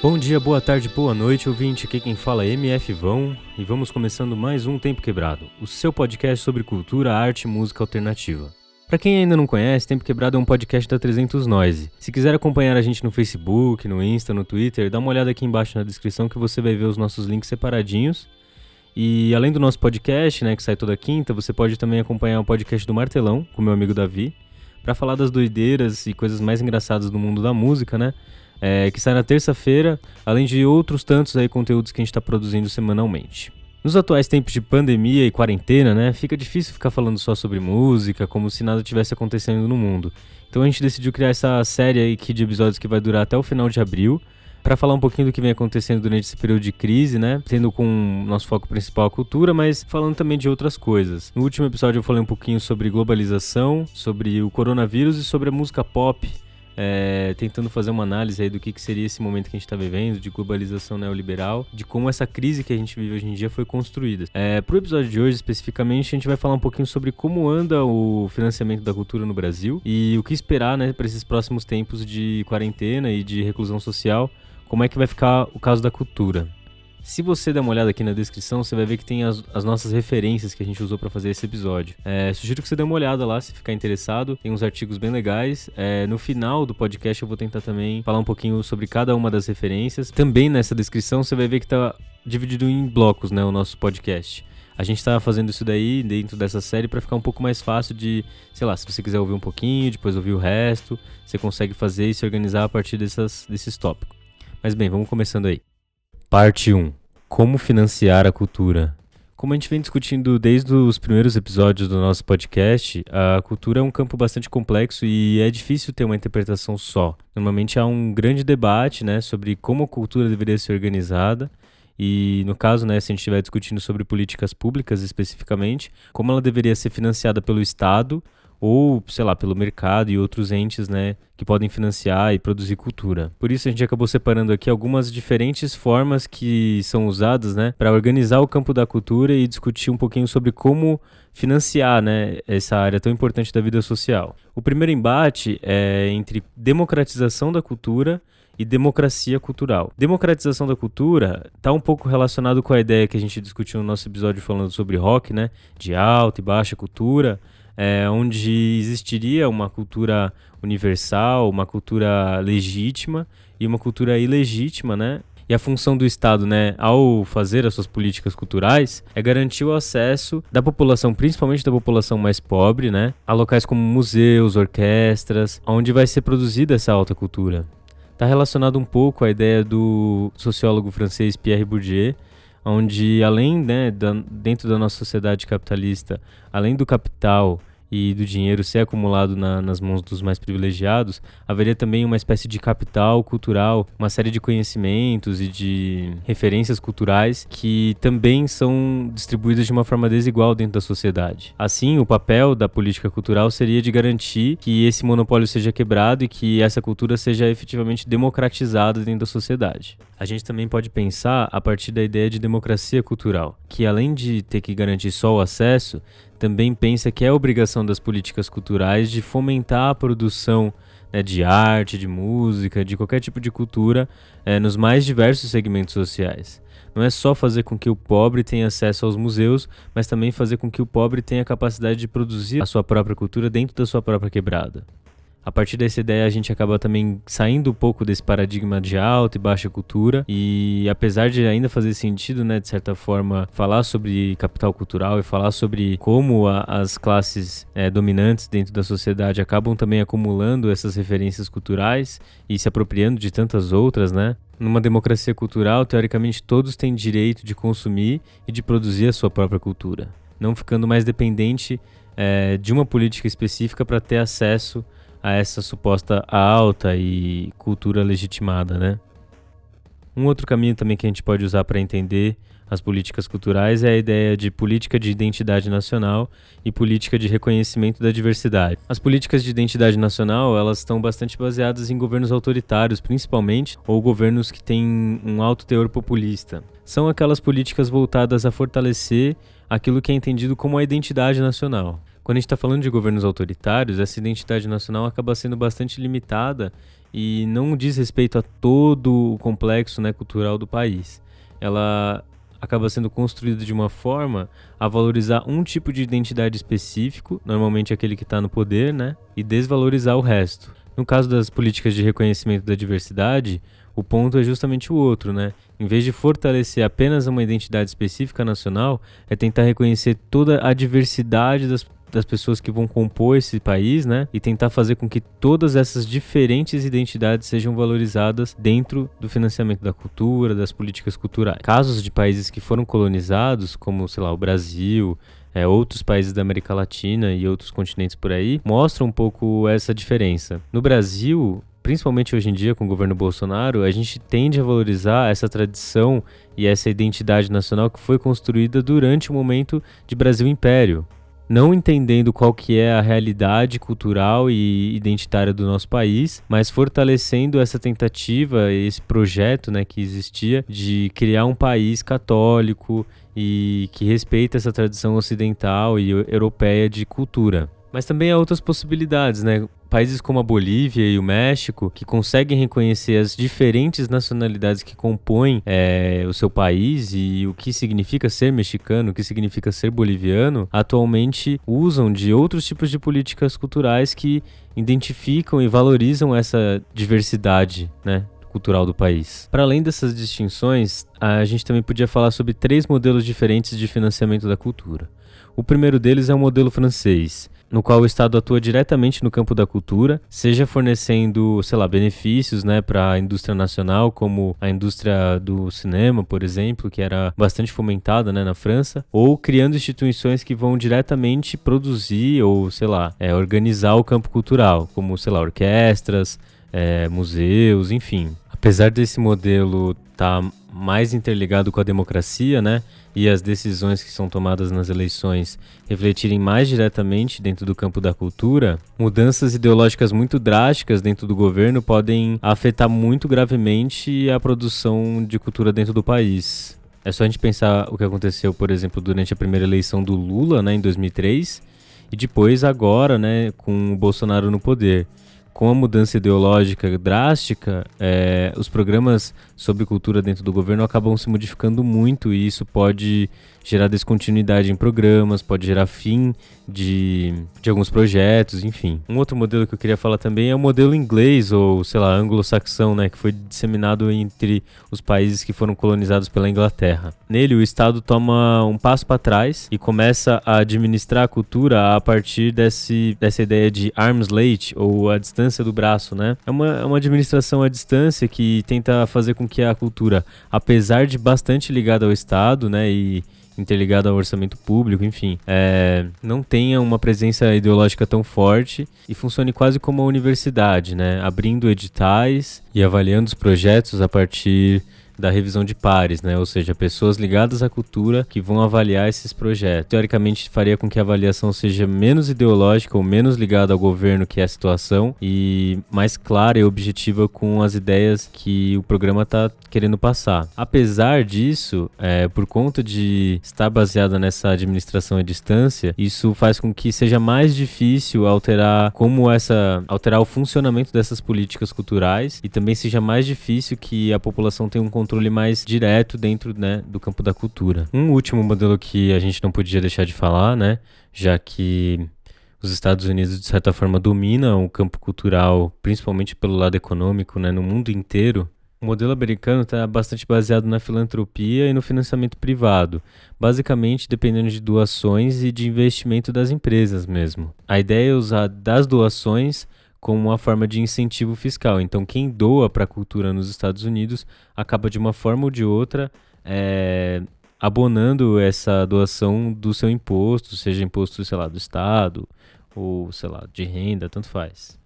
Bom dia, boa tarde, boa noite, ouvinte. Aqui quem fala é MF Vão e vamos começando mais um Tempo Quebrado, o seu podcast sobre cultura, arte e música alternativa. Para quem ainda não conhece, Tempo Quebrado é um podcast da 300 Noise. Se quiser acompanhar a gente no Facebook, no Insta, no Twitter, dá uma olhada aqui embaixo na descrição que você vai ver os nossos links separadinhos. E além do nosso podcast, né, que sai toda quinta, você pode também acompanhar o podcast do Martelão, com meu amigo Davi, para falar das doideiras e coisas mais engraçadas do mundo da música, né? É, que sai na terça-feira, além de outros tantos aí conteúdos que a gente está produzindo semanalmente. Nos atuais tempos de pandemia e quarentena, né, fica difícil ficar falando só sobre música, como se nada tivesse acontecendo no mundo. Então a gente decidiu criar essa série aí de episódios que vai durar até o final de abril, para falar um pouquinho do que vem acontecendo durante esse período de crise, né? Tendo com nosso foco principal a cultura, mas falando também de outras coisas. No último episódio eu falei um pouquinho sobre globalização, sobre o coronavírus e sobre a música pop é, tentando fazer uma análise aí do que, que seria esse momento que a gente está vivendo, de globalização neoliberal, de como essa crise que a gente vive hoje em dia foi construída. É, Para o episódio de hoje, especificamente, a gente vai falar um pouquinho sobre como anda o financiamento da cultura no Brasil e o que esperar né, para esses próximos tempos de quarentena e de reclusão social, como é que vai ficar o caso da cultura. Se você der uma olhada aqui na descrição, você vai ver que tem as, as nossas referências que a gente usou para fazer esse episódio. É, sugiro que você dê uma olhada lá se ficar interessado. Tem uns artigos bem legais. É, no final do podcast eu vou tentar também falar um pouquinho sobre cada uma das referências. Também nessa descrição você vai ver que está dividido em blocos, né, o nosso podcast. A gente está fazendo isso daí dentro dessa série para ficar um pouco mais fácil de, sei lá, se você quiser ouvir um pouquinho, depois ouvir o resto, você consegue fazer e se organizar a partir dessas, desses tópicos. Mas bem, vamos começando aí. Parte 1 Como financiar a cultura? Como a gente vem discutindo desde os primeiros episódios do nosso podcast, a cultura é um campo bastante complexo e é difícil ter uma interpretação só. Normalmente há um grande debate né, sobre como a cultura deveria ser organizada e, no caso, né, se a gente estiver discutindo sobre políticas públicas especificamente, como ela deveria ser financiada pelo Estado ou, sei lá, pelo mercado e outros entes, né, que podem financiar e produzir cultura. Por isso a gente acabou separando aqui algumas diferentes formas que são usadas, né, para organizar o campo da cultura e discutir um pouquinho sobre como financiar, né, essa área tão importante da vida social. O primeiro embate é entre democratização da cultura e democracia cultural. Democratização da cultura está um pouco relacionado com a ideia que a gente discutiu no nosso episódio falando sobre rock, né, de alta e baixa cultura é, onde existiria uma cultura universal, uma cultura legítima e uma cultura ilegítima, né? E a função do Estado, né, ao fazer as suas políticas culturais, é garantir o acesso da população, principalmente da população mais pobre, né, a locais como museus, orquestras, onde vai ser produzida essa alta cultura. Está relacionado um pouco à ideia do sociólogo francês Pierre Bourdieu, onde além, né, da, dentro da nossa sociedade capitalista, além do capital e do dinheiro ser acumulado na, nas mãos dos mais privilegiados, haveria também uma espécie de capital cultural, uma série de conhecimentos e de referências culturais que também são distribuídas de uma forma desigual dentro da sociedade. Assim, o papel da política cultural seria de garantir que esse monopólio seja quebrado e que essa cultura seja efetivamente democratizada dentro da sociedade. A gente também pode pensar a partir da ideia de democracia cultural, que além de ter que garantir só o acesso, também pensa que é obrigação das políticas culturais de fomentar a produção né, de arte, de música, de qualquer tipo de cultura é, nos mais diversos segmentos sociais. Não é só fazer com que o pobre tenha acesso aos museus, mas também fazer com que o pobre tenha a capacidade de produzir a sua própria cultura dentro da sua própria quebrada. A partir dessa ideia, a gente acaba também saindo um pouco desse paradigma de alta e baixa cultura. E apesar de ainda fazer sentido, né, de certa forma, falar sobre capital cultural e falar sobre como a, as classes é, dominantes dentro da sociedade acabam também acumulando essas referências culturais e se apropriando de tantas outras, né? Numa democracia cultural, teoricamente, todos têm direito de consumir e de produzir a sua própria cultura, não ficando mais dependente é, de uma política específica para ter acesso a essa suposta alta e cultura legitimada, né? Um outro caminho também que a gente pode usar para entender as políticas culturais é a ideia de política de identidade nacional e política de reconhecimento da diversidade. As políticas de identidade nacional, elas estão bastante baseadas em governos autoritários, principalmente, ou governos que têm um alto teor populista. São aquelas políticas voltadas a fortalecer aquilo que é entendido como a identidade nacional. Quando a gente está falando de governos autoritários, essa identidade nacional acaba sendo bastante limitada e não diz respeito a todo o complexo né, cultural do país. Ela acaba sendo construída de uma forma a valorizar um tipo de identidade específico, normalmente aquele que está no poder, né, e desvalorizar o resto. No caso das políticas de reconhecimento da diversidade, o ponto é justamente o outro, né? Em vez de fortalecer apenas uma identidade específica nacional, é tentar reconhecer toda a diversidade das, das pessoas que vão compor esse país, né? E tentar fazer com que todas essas diferentes identidades sejam valorizadas dentro do financiamento da cultura, das políticas culturais. Casos de países que foram colonizados, como, sei lá, o Brasil, é, outros países da América Latina e outros continentes por aí, mostram um pouco essa diferença. No Brasil, principalmente hoje em dia com o governo Bolsonaro, a gente tende a valorizar essa tradição e essa identidade nacional que foi construída durante o momento de Brasil Império. Não entendendo qual que é a realidade cultural e identitária do nosso país, mas fortalecendo essa tentativa, esse projeto né, que existia de criar um país católico e que respeita essa tradição ocidental e europeia de cultura. Mas também há outras possibilidades, né? Países como a Bolívia e o México, que conseguem reconhecer as diferentes nacionalidades que compõem é, o seu país e o que significa ser mexicano, o que significa ser boliviano, atualmente usam de outros tipos de políticas culturais que identificam e valorizam essa diversidade, né? cultural do país. Para além dessas distinções, a gente também podia falar sobre três modelos diferentes de financiamento da cultura. O primeiro deles é o modelo francês, no qual o Estado atua diretamente no campo da cultura, seja fornecendo, sei lá, benefícios, né, para a indústria nacional, como a indústria do cinema, por exemplo, que era bastante fomentada, né, na França, ou criando instituições que vão diretamente produzir ou, sei lá, é, organizar o campo cultural, como, sei lá, orquestras, é, museus, enfim. Apesar desse modelo estar tá mais interligado com a democracia, né? E as decisões que são tomadas nas eleições refletirem mais diretamente dentro do campo da cultura, mudanças ideológicas muito drásticas dentro do governo podem afetar muito gravemente a produção de cultura dentro do país. É só a gente pensar o que aconteceu, por exemplo, durante a primeira eleição do Lula, né, em 2003, e depois agora, né, com o Bolsonaro no poder com a mudança ideológica drástica, é, os programas sobre cultura dentro do governo acabam se modificando muito e isso pode gerar descontinuidade em programas, pode gerar fim de, de alguns projetos, enfim. Um outro modelo que eu queria falar também é o modelo inglês, ou sei lá, anglo-saxão, né, que foi disseminado entre os países que foram colonizados pela Inglaterra. Nele, o Estado toma um passo para trás e começa a administrar a cultura a partir desse, dessa ideia de arm's length, ou a distância do braço, né? É uma, é uma administração à distância que tenta fazer com que a cultura, apesar de bastante ligada ao Estado, né, e interligado ao orçamento público, enfim, é, não tenha uma presença ideológica tão forte e funcione quase como uma universidade, né? Abrindo editais e avaliando os projetos a partir da revisão de pares, né? Ou seja, pessoas ligadas à cultura que vão avaliar esses projetos. Teoricamente, faria com que a avaliação seja menos ideológica ou menos ligada ao governo que é a situação e mais clara e objetiva com as ideias que o programa está querendo passar. Apesar disso, é, por conta de estar baseada nessa administração à distância, isso faz com que seja mais difícil alterar como essa alterar o funcionamento dessas políticas culturais e também seja mais difícil que a população tenha um controle mais direto dentro né, do campo da cultura. Um último modelo que a gente não podia deixar de falar, né, já que os Estados Unidos de certa forma dominam o campo cultural, principalmente pelo lado econômico, né, no mundo inteiro. O modelo americano está bastante baseado na filantropia e no financiamento privado, basicamente dependendo de doações e de investimento das empresas mesmo. A ideia é usar das doações como uma forma de incentivo fiscal. Então, quem doa para a cultura nos Estados Unidos acaba de uma forma ou de outra é, abonando essa doação do seu imposto, seja imposto, sei lá, do Estado ou, sei lá, de renda, tanto faz.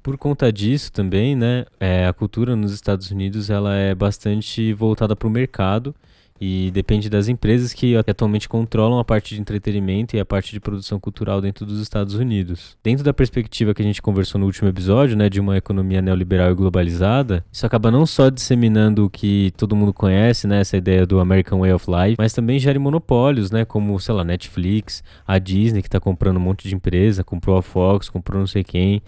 Por conta disso também, né, é, a cultura nos Estados Unidos ela é bastante voltada para o mercado e depende das empresas que atualmente controlam a parte de entretenimento e a parte de produção cultural dentro dos Estados Unidos. Dentro da perspectiva que a gente conversou no último episódio, né, de uma economia neoliberal e globalizada, isso acaba não só disseminando o que todo mundo conhece, né, essa ideia do American Way of Life, mas também gera monopólios, né, como, sei lá, Netflix, a Disney que está comprando um monte de empresa, comprou a Fox, comprou não sei quem,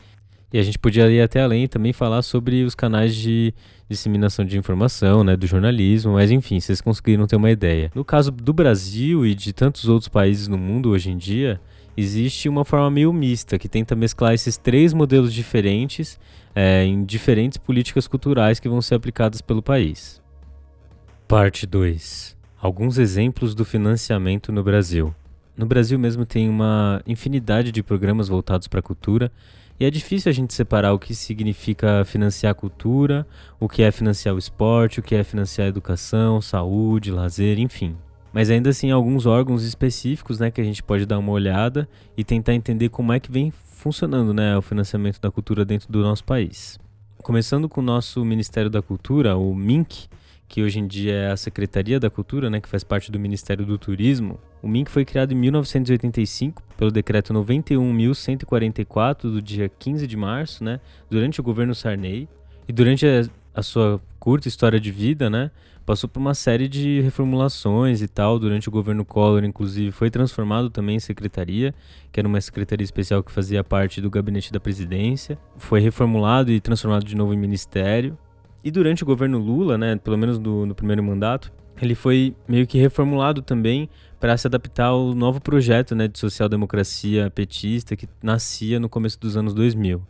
E a gente podia ir até além e também falar sobre os canais de disseminação de informação, né, do jornalismo, mas enfim, vocês conseguiram ter uma ideia. No caso do Brasil e de tantos outros países no mundo hoje em dia, existe uma forma meio mista que tenta mesclar esses três modelos diferentes é, em diferentes políticas culturais que vão ser aplicadas pelo país. Parte 2. Alguns exemplos do financiamento no Brasil. No Brasil mesmo tem uma infinidade de programas voltados para a cultura e é difícil a gente separar o que significa financiar a cultura, o que é financiar o esporte, o que é financiar a educação, saúde, lazer, enfim. Mas ainda assim, alguns órgãos específicos né, que a gente pode dar uma olhada e tentar entender como é que vem funcionando né, o financiamento da cultura dentro do nosso país. Começando com o nosso Ministério da Cultura, o MINC, que hoje em dia é a Secretaria da Cultura, né, que faz parte do Ministério do Turismo. O MINC foi criado em 1985 pelo decreto 91.144 do dia 15 de março, né, durante o governo Sarney. E durante a, sua curta história de vida, né, passou por uma série de reformulações e tal. Durante o governo Collor, inclusive, foi transformado também em secretaria, que era uma secretaria especial que fazia parte do gabinete da presidência. Foi reformulado e transformado de novo em ministério. E durante o governo Lula, né, pelo menos no, no primeiro mandato, ele foi meio que reformulado também para se adaptar ao novo projeto né, de social-democracia petista que nascia no começo dos anos 2000.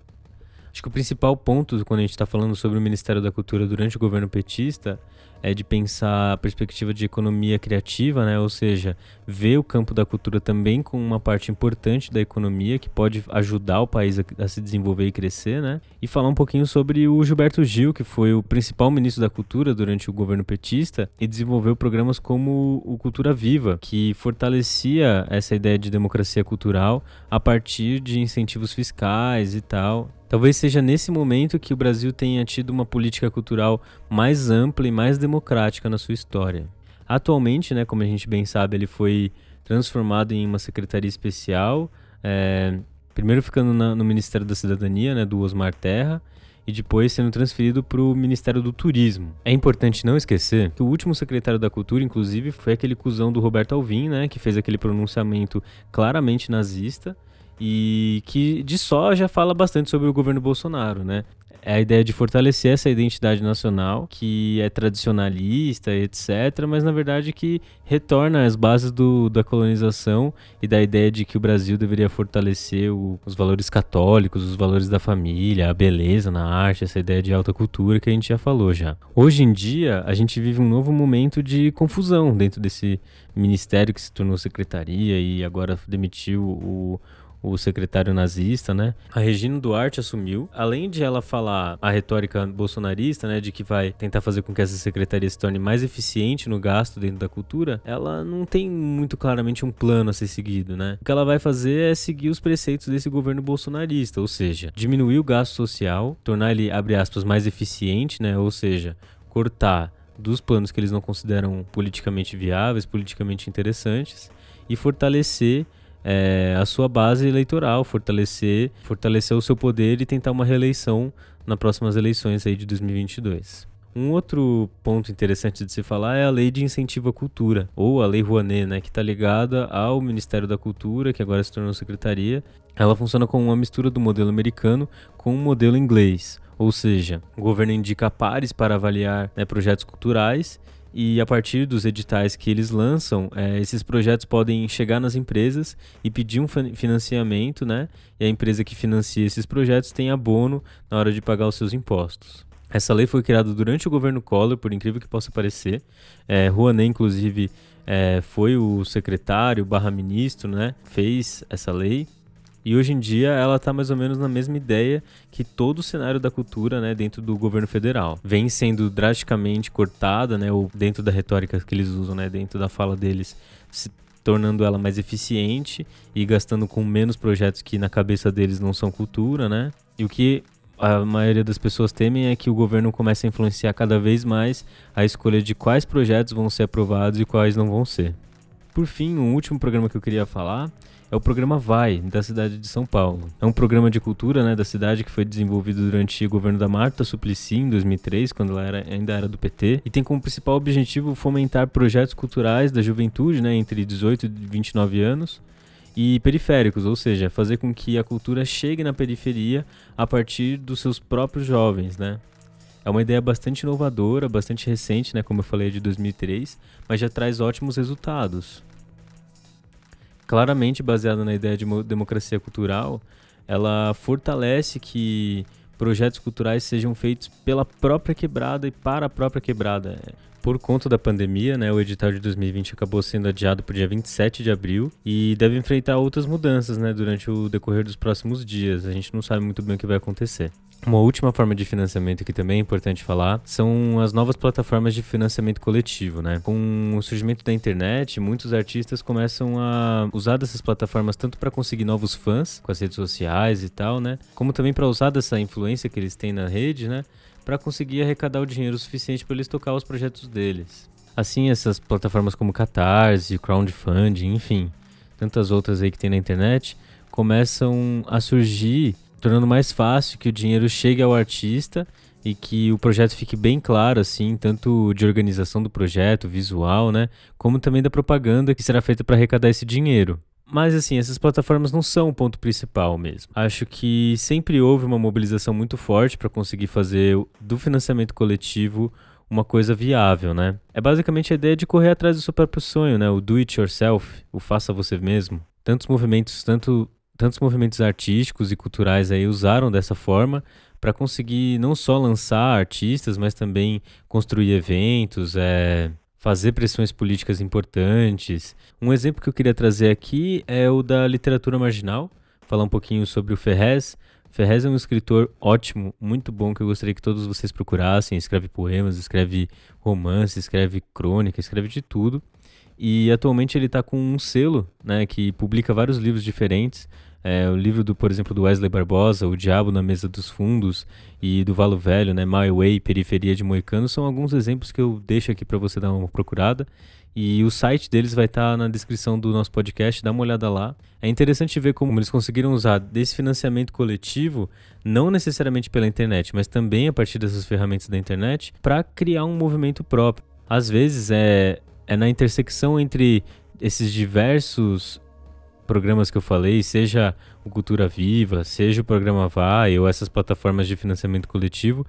Acho que o principal ponto quando a gente está falando sobre o Ministério da Cultura durante o governo petista é de pensar a perspectiva de economia criativa, né? ou seja, ver o campo da cultura também como uma parte importante da economia que pode ajudar o país a, a, se desenvolver e crescer, né? E falar um pouquinho sobre o Gilberto Gil, que foi o principal ministro da cultura durante o governo petista e desenvolveu programas como o Cultura Viva, que fortalecia essa ideia de democracia cultural a partir de incentivos fiscais e tal. Talvez seja nesse momento que o Brasil tenha tido uma política cultural mais ampla e mais democrática na sua história. Atualmente, né, como a gente bem sabe, ele foi transformado em uma secretaria especial, é, primeiro ficando na, no Ministério da Cidadania, né, do Osmar Terra, e depois sendo transferido para o Ministério do Turismo. É importante não esquecer que o último secretário da Cultura, inclusive, foi aquele cuzão do Roberto Alvim, né, que fez aquele pronunciamento claramente nazista, e que de só já fala bastante sobre o governo Bolsonaro, né? É a ideia de fortalecer essa identidade nacional, que é tradicionalista, etc., mas na verdade que retorna às bases do, da colonização e da ideia de que o Brasil deveria fortalecer o, os valores católicos, os valores da família, a beleza na arte, essa ideia de alta cultura que a gente já falou já. Hoje em dia, a gente vive um novo momento de confusão dentro desse ministério que se tornou secretaria e agora demitiu o o secretário nazista, né? A Regina Duarte assumiu. Além de ela falar a retórica bolsonarista, né, de que vai tentar fazer com que essa secretaria se torne mais eficiente no gasto dentro da cultura, ela não tem muito claramente um plano a ser seguido, né? O que ela vai fazer é seguir os preceitos desse governo bolsonarista, ou seja, diminuir o gasto social, tornar ele, abre aspas, mais eficiente, né? Ou seja, cortar dos planos que eles não consideram politicamente viáveis, politicamente interessantes e fortalecer é, a sua base eleitoral, fortalecer, fortalecer o seu poder e tentar uma reeleição nas próximas eleições aí de 2022. Um outro ponto interessante de se falar é a Lei de Incentivo à Cultura, ou a Lei Rouanet, né, que está ligada ao Ministério da Cultura, que agora se tornou secretaria. Ela funciona como uma mistura do modelo americano com o modelo inglês, ou seja, o governo indica pares para avaliar né, projetos culturais e a partir dos editais que eles lançam, é, esses projetos podem chegar nas empresas e pedir um financiamento, né? E a empresa que financia esses projetos tem abono na hora de pagar os seus impostos. Essa lei foi criada durante o governo Collor, por incrível que possa parecer. É, Rouanet, inclusive, é, foi o secretário barra ministro, né? Fez essa lei e hoje em dia ela está mais ou menos na mesma ideia que todo o cenário da cultura, né, dentro do governo federal. Vem sendo drasticamente cortada, né, ou dentro da retórica que eles usam, né, dentro da fala deles, se tornando ela mais eficiente e gastando com menos projetos que na cabeça deles não são cultura, né? E o que a maioria das pessoas temem é que o governo comece a influenciar cada vez mais a escolha de quais projetos vão ser aprovados e quais não vão ser. Por fim, um último programa que eu queria falar é o programa Vai, da cidade de São Paulo. É um programa de cultura né, da cidade que foi desenvolvido durante o governo da Marta Suplicy, em 2003, quando ela era, ainda era do PT, e tem como principal objetivo fomentar projetos culturais da juventude, né, entre 18 e 29 anos, e periféricos, ou seja, fazer com que a cultura chegue na periferia a partir dos seus próprios jovens, né? É uma ideia bastante inovadora, bastante recente, né, como eu falei, é de 2003, mas já traz ótimos resultados. Claramente baseada na ideia de democracia cultural, ela fortalece que projetos culturais sejam feitos pela própria quebrada e para a própria quebrada. Por conta da pandemia, né, o edital de 2020 acabou sendo adiado para o dia 27 de abril e deve enfrentar outras mudanças né, durante o decorrer dos próximos dias. A gente não sabe muito bem o que vai acontecer. Uma última forma de financiamento que também é importante falar são as novas plataformas de financiamento coletivo, né? Com o surgimento da internet, muitos artistas começam a usar dessas plataformas tanto para conseguir novos fãs com as redes sociais e tal, né? Como também para usar dessa influência que eles têm na rede, né? Para conseguir arrecadar o dinheiro suficiente para eles tocar os projetos deles. Assim, essas plataformas como Catarse, crowdfunding, enfim, tantas outras aí que tem na internet, começam a surgir tornando mais fácil que o dinheiro chegue ao artista e que o projeto fique bem claro, assim, tanto de organização do projeto, visual, né, como também da propaganda que será feita para arrecadar esse dinheiro. Mas assim, essas plataformas não são o ponto principal mesmo. Acho que sempre houve uma mobilização muito forte para conseguir fazer do financiamento coletivo uma coisa viável, né? É basicamente a ideia de correr atrás do seu próprio sonho, né? O do it yourself, o faça você mesmo. Tantos movimentos, tanto tantos movimentos artísticos e culturais aí usaram dessa forma para conseguir não só lançar artistas, mas também construir eventos, é, fazer pressões políticas importantes. Um exemplo que eu queria trazer aqui é o da literatura marginal, falar um pouquinho sobre o Ferrez. Ferrez é um escritor ótimo, muito bom, que eu gostaria que todos vocês procurassem. Escreve poemas, escreve romances, escreve crônica, escreve de tudo. E atualmente ele está com um selo, né, que publica vários livros diferentes. É, o livro, do, por exemplo, do Wesley Barbosa, O Diabo na Mesa dos Fundos, e do Valo Velho, né, My Way, Periferia de Moicano, são alguns exemplos que eu deixo aqui para você dar uma procurada. E o site deles vai estar tá na descrição do nosso podcast, dá uma olhada lá. É interessante ver como eles conseguiram usar desse financiamento coletivo, não necessariamente pela internet, mas também a partir dessas ferramentas da internet, para criar um movimento próprio. Às vezes é, é na intersecção entre esses diversos programas que eu falei, seja o Cultura Viva, seja o programa Vai ou essas plataformas de financiamento coletivo,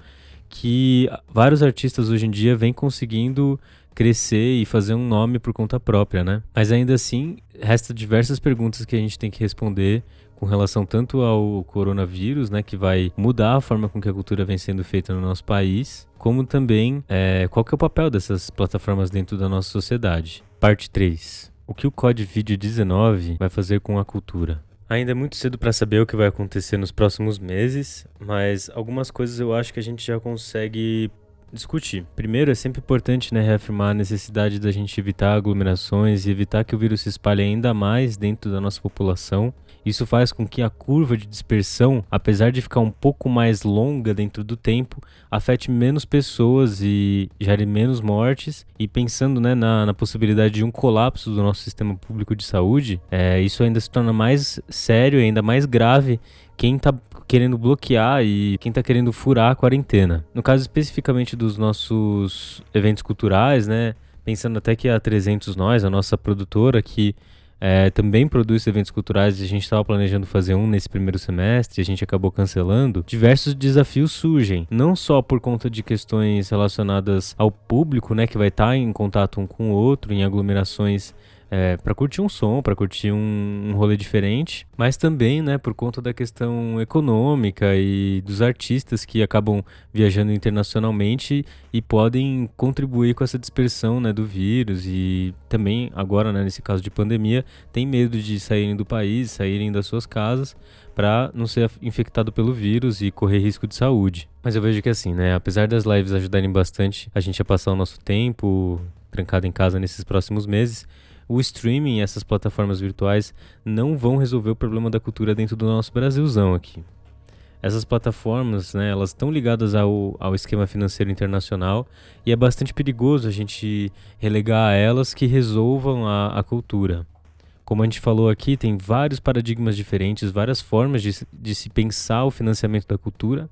que vários artistas hoje em dia vêm conseguindo crescer e fazer um nome por conta própria, né? Mas ainda assim, resta diversas perguntas que a gente tem que responder com relação tanto ao coronavírus, né, que vai mudar a forma com que a cultura vem sendo feita no nosso país, como também é, qual que é o papel dessas plataformas dentro da nossa sociedade. Parte 3. O que o Video 19 vai fazer com a cultura? Ainda é muito cedo para saber o que vai acontecer nos próximos meses, mas algumas coisas eu acho que a gente já consegue discutir. Primeiro, é sempre importante né, reafirmar a necessidade da gente evitar aglomerações e evitar que o vírus se espalhe ainda mais dentro da nossa população isso faz com que a curva de dispersão, apesar de ficar um pouco mais longa dentro do tempo, afete menos pessoas e gere menos mortes. E pensando né, na, na possibilidade de um colapso do nosso sistema público de saúde, é, isso ainda se torna mais sério ainda mais grave quem está querendo bloquear e quem está querendo furar a quarentena. No caso especificamente dos nossos eventos culturais, né? Pensando até que a 300 Nós, a nossa produtora, que é, também produz eventos culturais a gente estava planejando fazer um nesse primeiro semestre, a gente acabou cancelando. Diversos desafios surgem, não só por conta de questões relacionadas ao público, né, que vai estar tá em contato um com o outro, em aglomerações é, para curtir um som, para curtir um, um rolê diferente, mas também, né, por conta da questão econômica e dos artistas que acabam viajando internacionalmente e podem contribuir com essa dispersão, né, do vírus e também agora, né, nesse caso de pandemia, tem medo de saírem do país, saírem das suas casas para não ser infectado pelo vírus e correr risco de saúde. Mas eu vejo que assim, né, apesar das lives ajudarem bastante a gente a passar o nosso tempo trancado em casa nesses próximos meses, o streaming e essas plataformas virtuais não vão resolver o problema da cultura dentro do nosso Brasilzão aqui. Essas plataformas, né, elas estão ligadas ao, ao esquema financeiro internacional e é bastante perigoso a gente relegar a elas que resolvam a, a cultura. Como a gente falou aqui, tem vários paradigmas diferentes, várias formas de, de se pensar o financiamento da cultura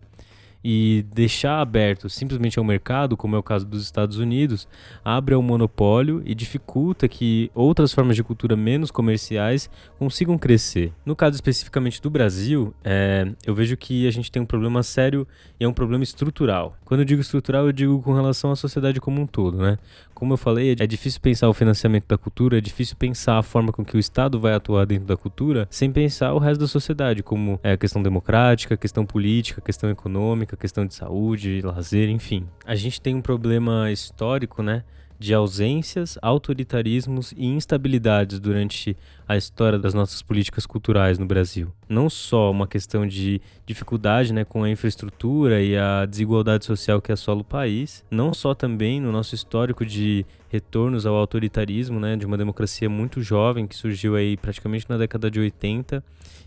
e deixar aberto simplesmente ao mercado, como é o caso dos Estados Unidos, abre ao monopólio e dificulta que outras formas de cultura menos comerciais consigam crescer. No caso especificamente do Brasil, é, eu vejo que a gente tem um problema sério e é um problema estrutural. Quando eu digo estrutural, eu digo com relação à sociedade como um todo, né? Como eu falei, é difícil pensar o financiamento da cultura, é difícil pensar a forma com que o Estado vai atuar dentro da cultura sem pensar o resto da sociedade, como é, questão democrática, a questão política, a questão econômica, a questão de saúde, lazer, enfim. A gente tem um problema histórico, né? De ausências, autoritarismos e instabilidades durante a história das nossas políticas culturais no Brasil. Não só uma questão de dificuldade né, com a infraestrutura e a desigualdade social que assola o país, não só também no nosso histórico de retornos ao autoritarismo, né, de uma democracia muito jovem que surgiu aí praticamente na década de 80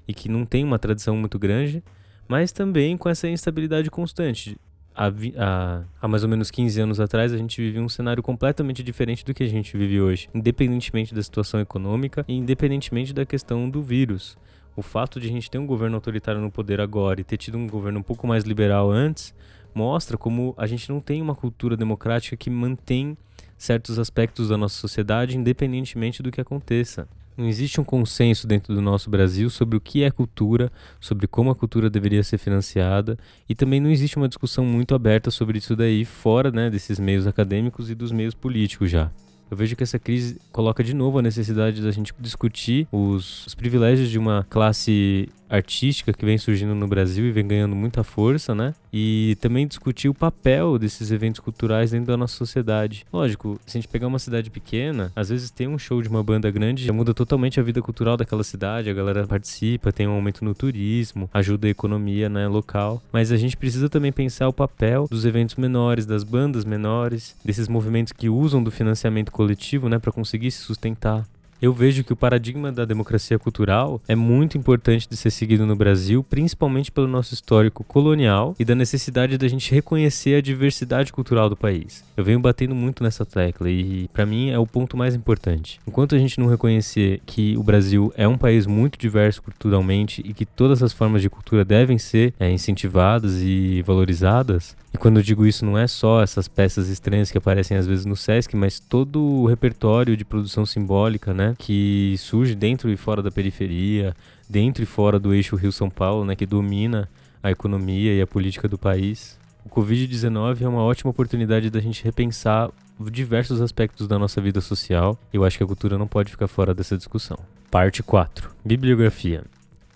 e que não tem uma tradição muito grande, mas também com essa instabilidade constante há, há, há, mais ou menos 15 anos atrás, a gente vivia um cenário completamente diferente do que a gente vive hoje, independentemente da situação econômica e independentemente da questão do vírus. O fato de a gente ter um governo autoritário no poder agora e ter tido um governo um pouco mais liberal antes, mostra como a gente não tem uma cultura democrática que mantém certos aspectos da nossa sociedade independentemente do que aconteça. Não existe um consenso dentro do nosso Brasil sobre o que é cultura, sobre como a cultura deveria ser financiada, e também não existe uma discussão muito aberta sobre isso daí fora né, desses meios acadêmicos e dos meios políticos já. Eu vejo que essa crise coloca de novo a necessidade da gente discutir os, os privilégios de uma classe artística que vem surgindo no Brasil e vem ganhando muita força, né? E também discutir o papel desses eventos culturais dentro da nossa sociedade. Lógico, se a gente pegar uma cidade pequena, às vezes tem um show de uma banda grande, já muda totalmente a vida cultural daquela cidade, a galera participa, tem um aumento no turismo, ajuda a economia né, local. Mas a gente precisa também pensar o papel dos eventos menores, das bandas menores, desses movimentos que usam do financiamento coletivo, né, para conseguir se sustentar eu vejo que o paradigma da democracia cultural é muito importante de ser seguido no Brasil, principalmente pelo nosso histórico colonial e da necessidade da gente reconhecer a diversidade cultural do país. Eu venho batendo muito nessa tecla e, para mim, é o ponto mais importante. Enquanto a gente não reconhecer que o Brasil é um país muito diverso culturalmente e que todas as formas de cultura devem ser é, incentivadas e valorizadas, e quando eu digo isso, não é só essas peças estranhas que aparecem às vezes no Sesc, mas todo o repertório de produção simbólica, né? Que surge dentro e fora da periferia, dentro e fora do eixo Rio-São Paulo, né? Que domina a economia e a política do país. O Covid-19 é uma ótima oportunidade da gente repensar diversos aspectos da nossa vida social. Eu acho que a cultura não pode ficar fora dessa discussão. Parte 4. Bibliografia.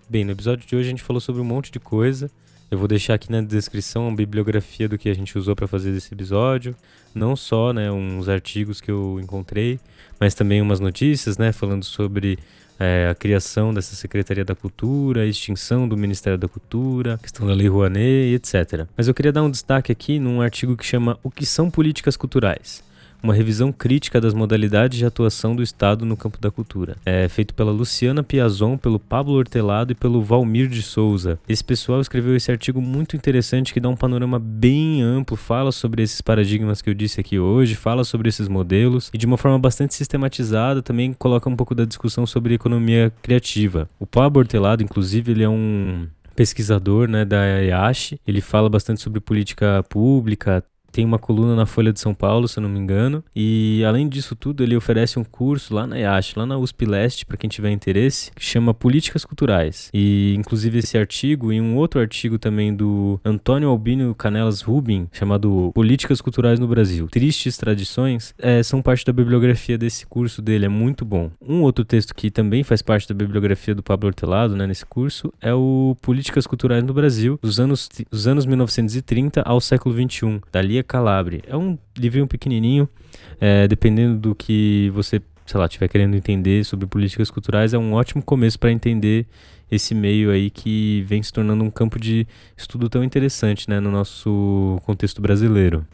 Bem, no episódio de hoje a gente falou sobre um monte de coisa. Eu vou deixar aqui na descrição a bibliografia do que a gente usou para fazer esse episódio, não só, né, uns artigos que eu encontrei, mas também umas notícias, né, falando sobre é, a criação dessa Secretaria da Cultura, a extinção do Ministério da Cultura, questão da Lei Rouanet, etc. Mas eu queria dar um destaque aqui num artigo que chama O que são políticas culturais? Uma revisão crítica das modalidades de atuação do Estado no campo da cultura. É feito pela Luciana Piazon, pelo Pablo Hortelado e pelo Valmir de Souza. Esse pessoal escreveu esse artigo muito interessante que dá um panorama bem amplo, fala sobre esses paradigmas que eu disse aqui hoje, fala sobre esses modelos e de uma forma bastante sistematizada também coloca um pouco da discussão sobre economia criativa. O Pablo Hortelado, inclusive, ele é um pesquisador né, da IASH. Ele fala bastante sobre política pública, tem uma coluna na Folha de São Paulo, se eu não me engano. E além disso tudo, ele oferece um curso lá na IASH, lá na USP Leste, para quem tiver interesse, que chama Políticas Culturais. E inclusive esse artigo e um outro artigo também do Antônio Albino Canelas Rubin, chamado Políticas Culturais no Brasil. Tristes Tradições, é, são parte da bibliografia desse curso dele, é muito bom. Um outro texto que também faz parte da bibliografia do Pablo Hortelado, né, nesse curso, é o Políticas Culturais no Brasil, dos anos, dos anos 1930 ao século XXI, da Lia Calabre. É um livrinho pequenininho, é, dependendo do que você, sei lá, estiver querendo entender sobre políticas culturais, é um ótimo começo para entender esse meio aí que vem se tornando um campo de estudo tão interessante, né, no nosso contexto brasileiro.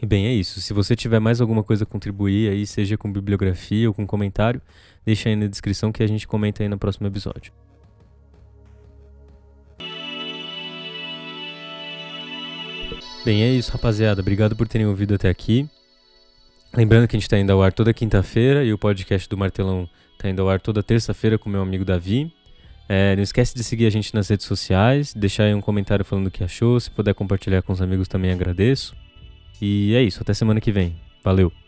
E bem, é isso. Se você tiver mais alguma coisa a contribuir aí, seja com bibliografia ou com comentário, deixa aí na descrição que a gente comenta aí no próximo episódio. Bem, é isso, rapaziada. Obrigado por terem ouvido até aqui. Lembrando que a gente está indo ao ar toda quinta-feira e o podcast do Martelão está indo ao ar toda terça-feira com meu amigo Davi. É, não esquece de seguir a gente nas redes sociais, deixar aí um comentário falando o que achou. Se puder compartilhar com os amigos também agradeço. E é isso, até semana que vem. Valeu!